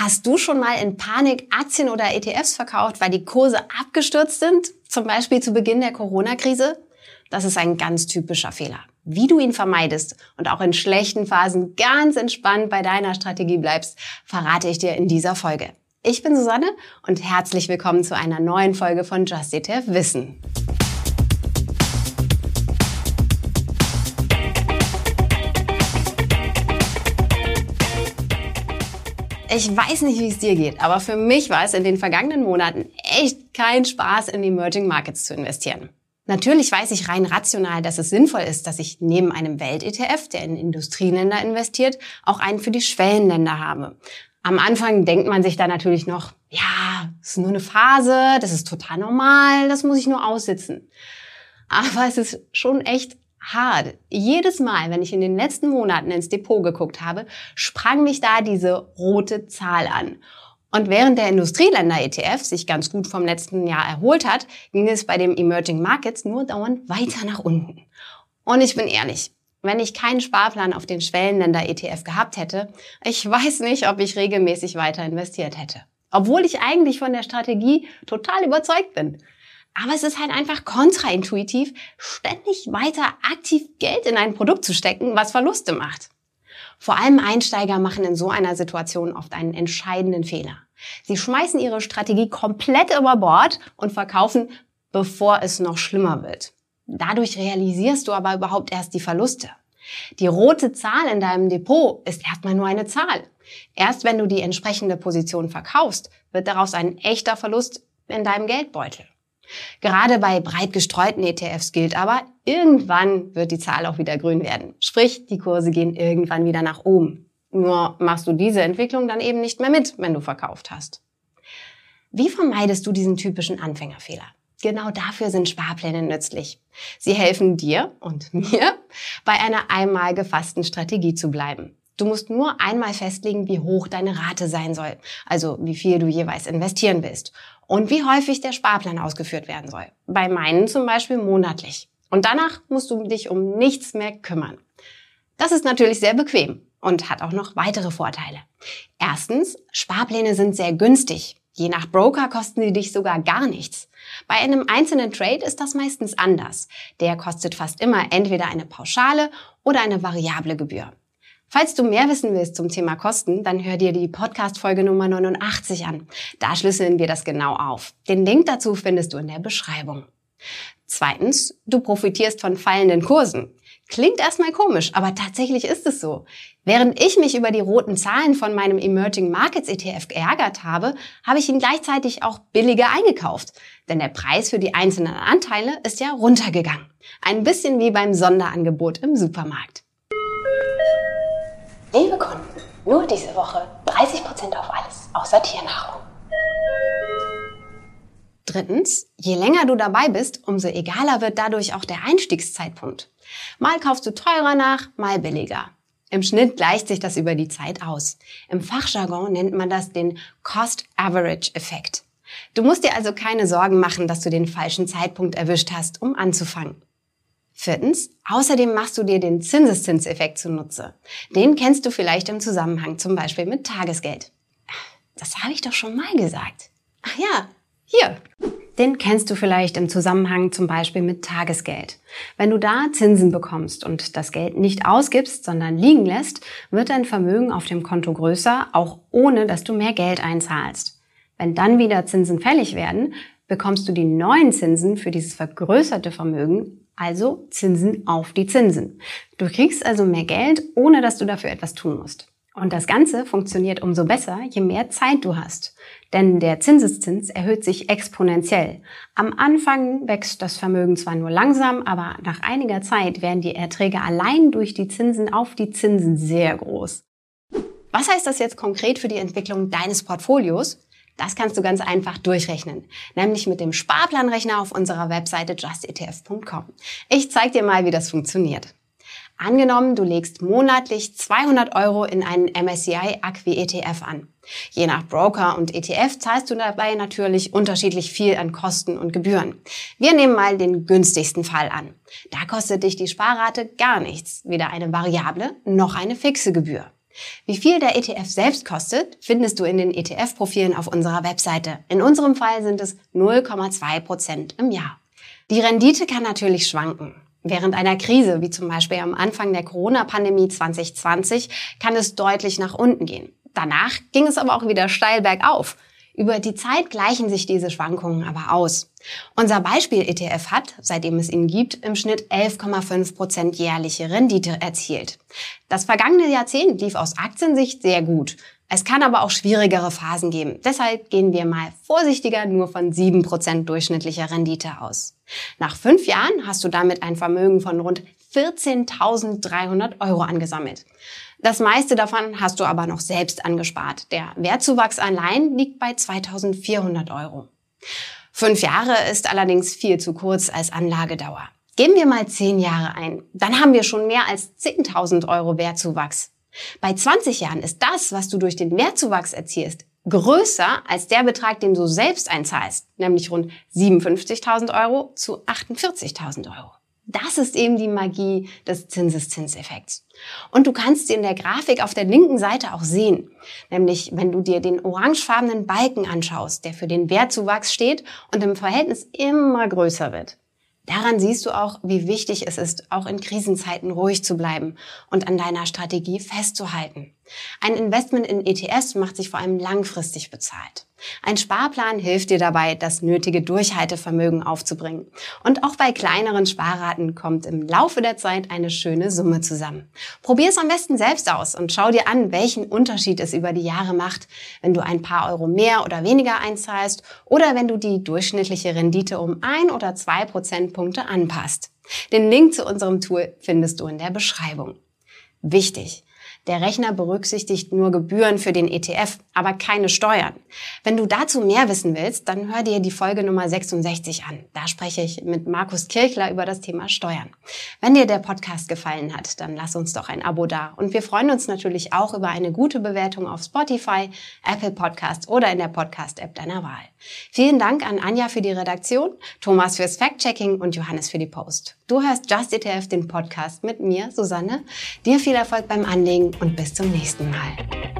Hast du schon mal in Panik Aktien oder ETFs verkauft, weil die Kurse abgestürzt sind? Zum Beispiel zu Beginn der Corona-Krise? Das ist ein ganz typischer Fehler. Wie du ihn vermeidest und auch in schlechten Phasen ganz entspannt bei deiner Strategie bleibst, verrate ich dir in dieser Folge. Ich bin Susanne und herzlich willkommen zu einer neuen Folge von Just ETF Wissen. Ich weiß nicht, wie es dir geht, aber für mich war es in den vergangenen Monaten echt kein Spaß, in Emerging Markets zu investieren. Natürlich weiß ich rein rational, dass es sinnvoll ist, dass ich neben einem Welt-ETF, der in Industrieländer investiert, auch einen für die Schwellenländer habe. Am Anfang denkt man sich da natürlich noch, ja, es ist nur eine Phase, das ist total normal, das muss ich nur aussitzen. Aber es ist schon echt hart. Jedes Mal, wenn ich in den letzten Monaten ins Depot geguckt habe, sprang mich da diese rote Zahl an. Und während der Industrieländer-ETF sich ganz gut vom letzten Jahr erholt hat, ging es bei den Emerging Markets nur dauernd weiter nach unten. Und ich bin ehrlich, wenn ich keinen Sparplan auf den Schwellenländer-ETF gehabt hätte, ich weiß nicht, ob ich regelmäßig weiter investiert hätte. Obwohl ich eigentlich von der Strategie total überzeugt bin. Aber es ist halt einfach kontraintuitiv, ständig weiter aktiv Geld in ein Produkt zu stecken, was Verluste macht. Vor allem Einsteiger machen in so einer Situation oft einen entscheidenden Fehler. Sie schmeißen ihre Strategie komplett über Bord und verkaufen, bevor es noch schlimmer wird. Dadurch realisierst du aber überhaupt erst die Verluste. Die rote Zahl in deinem Depot ist erstmal nur eine Zahl. Erst wenn du die entsprechende Position verkaufst, wird daraus ein echter Verlust in deinem Geldbeutel. Gerade bei breit gestreuten ETFs gilt aber, irgendwann wird die Zahl auch wieder grün werden. Sprich, die Kurse gehen irgendwann wieder nach oben. Nur machst du diese Entwicklung dann eben nicht mehr mit, wenn du verkauft hast. Wie vermeidest du diesen typischen Anfängerfehler? Genau dafür sind Sparpläne nützlich. Sie helfen dir und mir, bei einer einmal gefassten Strategie zu bleiben. Du musst nur einmal festlegen, wie hoch deine Rate sein soll, also wie viel du jeweils investieren willst und wie häufig der Sparplan ausgeführt werden soll. Bei meinen zum Beispiel monatlich. Und danach musst du dich um nichts mehr kümmern. Das ist natürlich sehr bequem und hat auch noch weitere Vorteile. Erstens, Sparpläne sind sehr günstig. Je nach Broker kosten sie dich sogar gar nichts. Bei einem einzelnen Trade ist das meistens anders. Der kostet fast immer entweder eine pauschale oder eine variable Gebühr. Falls du mehr wissen willst zum Thema Kosten, dann hör dir die Podcast-Folge Nummer 89 an. Da schlüsseln wir das genau auf. Den Link dazu findest du in der Beschreibung. Zweitens, du profitierst von fallenden Kursen. Klingt erstmal komisch, aber tatsächlich ist es so. Während ich mich über die roten Zahlen von meinem Emerging Markets ETF geärgert habe, habe ich ihn gleichzeitig auch billiger eingekauft. Denn der Preis für die einzelnen Anteile ist ja runtergegangen. Ein bisschen wie beim Sonderangebot im Supermarkt. Liebe Kunden, nur diese Woche 30% auf alles, außer Tiernahrung. Drittens, je länger du dabei bist, umso egaler wird dadurch auch der Einstiegszeitpunkt. Mal kaufst du teurer nach, mal billiger. Im Schnitt gleicht sich das über die Zeit aus. Im Fachjargon nennt man das den Cost-Average-Effekt. Du musst dir also keine Sorgen machen, dass du den falschen Zeitpunkt erwischt hast, um anzufangen. Viertens, außerdem machst du dir den Zinseszinseffekt zunutze. Den kennst du vielleicht im Zusammenhang zum Beispiel mit Tagesgeld. Das habe ich doch schon mal gesagt. Ach ja, hier. Den kennst du vielleicht im Zusammenhang zum Beispiel mit Tagesgeld. Wenn du da Zinsen bekommst und das Geld nicht ausgibst, sondern liegen lässt, wird dein Vermögen auf dem Konto größer, auch ohne dass du mehr Geld einzahlst. Wenn dann wieder Zinsen fällig werden, bekommst du die neuen Zinsen für dieses vergrößerte Vermögen also Zinsen auf die Zinsen. Du kriegst also mehr Geld, ohne dass du dafür etwas tun musst. Und das Ganze funktioniert umso besser, je mehr Zeit du hast. Denn der Zinseszins erhöht sich exponentiell. Am Anfang wächst das Vermögen zwar nur langsam, aber nach einiger Zeit werden die Erträge allein durch die Zinsen auf die Zinsen sehr groß. Was heißt das jetzt konkret für die Entwicklung deines Portfolios? Das kannst du ganz einfach durchrechnen, nämlich mit dem Sparplanrechner auf unserer Webseite justetf.com. Ich zeige dir mal, wie das funktioniert. Angenommen, du legst monatlich 200 Euro in einen MSCI Acqui ETF an. Je nach Broker und ETF zahlst du dabei natürlich unterschiedlich viel an Kosten und Gebühren. Wir nehmen mal den günstigsten Fall an. Da kostet dich die Sparrate gar nichts, weder eine variable noch eine fixe Gebühr. Wie viel der ETF selbst kostet, findest du in den ETF-Profilen auf unserer Webseite. In unserem Fall sind es 0,2 Prozent im Jahr. Die Rendite kann natürlich schwanken. Während einer Krise, wie zum Beispiel am Anfang der Corona-Pandemie 2020, kann es deutlich nach unten gehen. Danach ging es aber auch wieder steil bergauf. Über die Zeit gleichen sich diese Schwankungen aber aus. Unser Beispiel-ETF hat, seitdem es ihn gibt, im Schnitt 11,5 Prozent jährliche Rendite erzielt. Das vergangene Jahrzehnt lief aus Aktiensicht sehr gut. Es kann aber auch schwierigere Phasen geben. Deshalb gehen wir mal vorsichtiger nur von 7% durchschnittlicher Rendite aus. Nach fünf Jahren hast du damit ein Vermögen von rund 14.300 Euro angesammelt. Das meiste davon hast du aber noch selbst angespart. Der Wertzuwachs allein liegt bei 2.400 Euro. Fünf Jahre ist allerdings viel zu kurz als Anlagedauer. Geben wir mal zehn Jahre ein. Dann haben wir schon mehr als 10.000 Euro Wertzuwachs. Bei 20 Jahren ist das, was du durch den Mehrzuwachs erzielst, größer als der Betrag, den du selbst einzahlst, nämlich rund 57.000 Euro zu 48.000 Euro. Das ist eben die Magie des Zinseszinseffekts. Und du kannst sie in der Grafik auf der linken Seite auch sehen. Nämlich, wenn du dir den orangefarbenen Balken anschaust, der für den Wertzuwachs steht und im Verhältnis immer größer wird. Daran siehst du auch, wie wichtig es ist, auch in Krisenzeiten ruhig zu bleiben und an deiner Strategie festzuhalten. Ein Investment in ETS macht sich vor allem langfristig bezahlt. Ein Sparplan hilft dir dabei, das nötige Durchhaltevermögen aufzubringen. Und auch bei kleineren Sparraten kommt im Laufe der Zeit eine schöne Summe zusammen. Probier es am besten selbst aus und schau dir an, welchen Unterschied es über die Jahre macht, wenn du ein paar Euro mehr oder weniger einzahlst oder wenn du die durchschnittliche Rendite um ein oder zwei Prozentpunkte anpasst. Den Link zu unserem Tool findest du in der Beschreibung. Wichtig! Der Rechner berücksichtigt nur Gebühren für den ETF, aber keine Steuern. Wenn du dazu mehr wissen willst, dann hör dir die Folge Nummer 66 an. Da spreche ich mit Markus Kirchler über das Thema Steuern. Wenn dir der Podcast gefallen hat, dann lass uns doch ein Abo da. Und wir freuen uns natürlich auch über eine gute Bewertung auf Spotify, Apple Podcast oder in der Podcast-App deiner Wahl. Vielen Dank an Anja für die Redaktion, Thomas fürs Fact-Checking und Johannes für die Post. Du hörst Just ETF, den Podcast mit mir, Susanne. Dir viel Erfolg beim Anlegen und bis zum nächsten Mal.